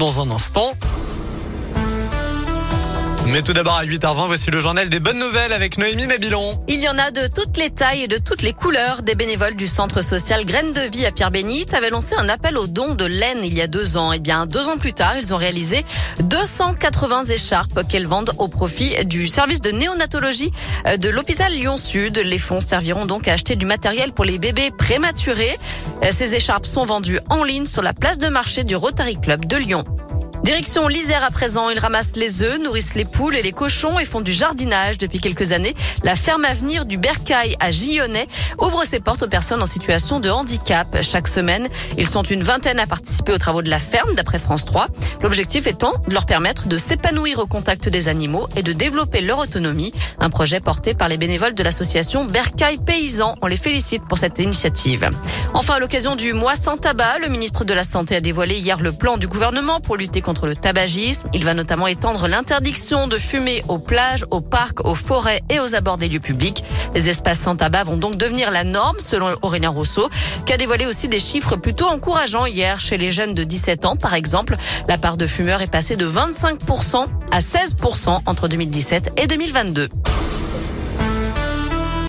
dans un instant. Mais tout d'abord à 8h20, voici le journal des bonnes nouvelles avec Noémie Mabilon. Il y en a de toutes les tailles et de toutes les couleurs. Des bénévoles du centre social Graines de Vie à Pierre-Bénite avaient lancé un appel aux dons de laine il y a deux ans. Et eh bien, deux ans plus tard, ils ont réalisé 280 écharpes qu'elles vendent au profit du service de néonatologie de l'hôpital Lyon-Sud. Les fonds serviront donc à acheter du matériel pour les bébés prématurés. Ces écharpes sont vendues en ligne sur la place de marché du Rotary Club de Lyon. Direction l'Isère à présent, ils ramassent les œufs, nourrissent les poules et les cochons et font du jardinage depuis quelques années. La ferme Avenir du Bercail à Gillonnais ouvre ses portes aux personnes en situation de handicap. Chaque semaine, ils sont une vingtaine à participer aux travaux de la ferme d'après France 3. L'objectif étant de leur permettre de s'épanouir au contact des animaux et de développer leur autonomie. Un projet porté par les bénévoles de l'association Bercail Paysans. On les félicite pour cette initiative. Enfin, à l'occasion du mois sans tabac, le ministre de la Santé a dévoilé hier le plan du gouvernement pour lutter contre contre le tabagisme. Il va notamment étendre l'interdiction de fumer aux plages, aux parcs, aux forêts et aux abords des lieux publics. Les espaces sans tabac vont donc devenir la norme, selon Aurélien Rousseau, qui a dévoilé aussi des chiffres plutôt encourageants hier. Chez les jeunes de 17 ans, par exemple, la part de fumeurs est passée de 25% à 16% entre 2017 et 2022.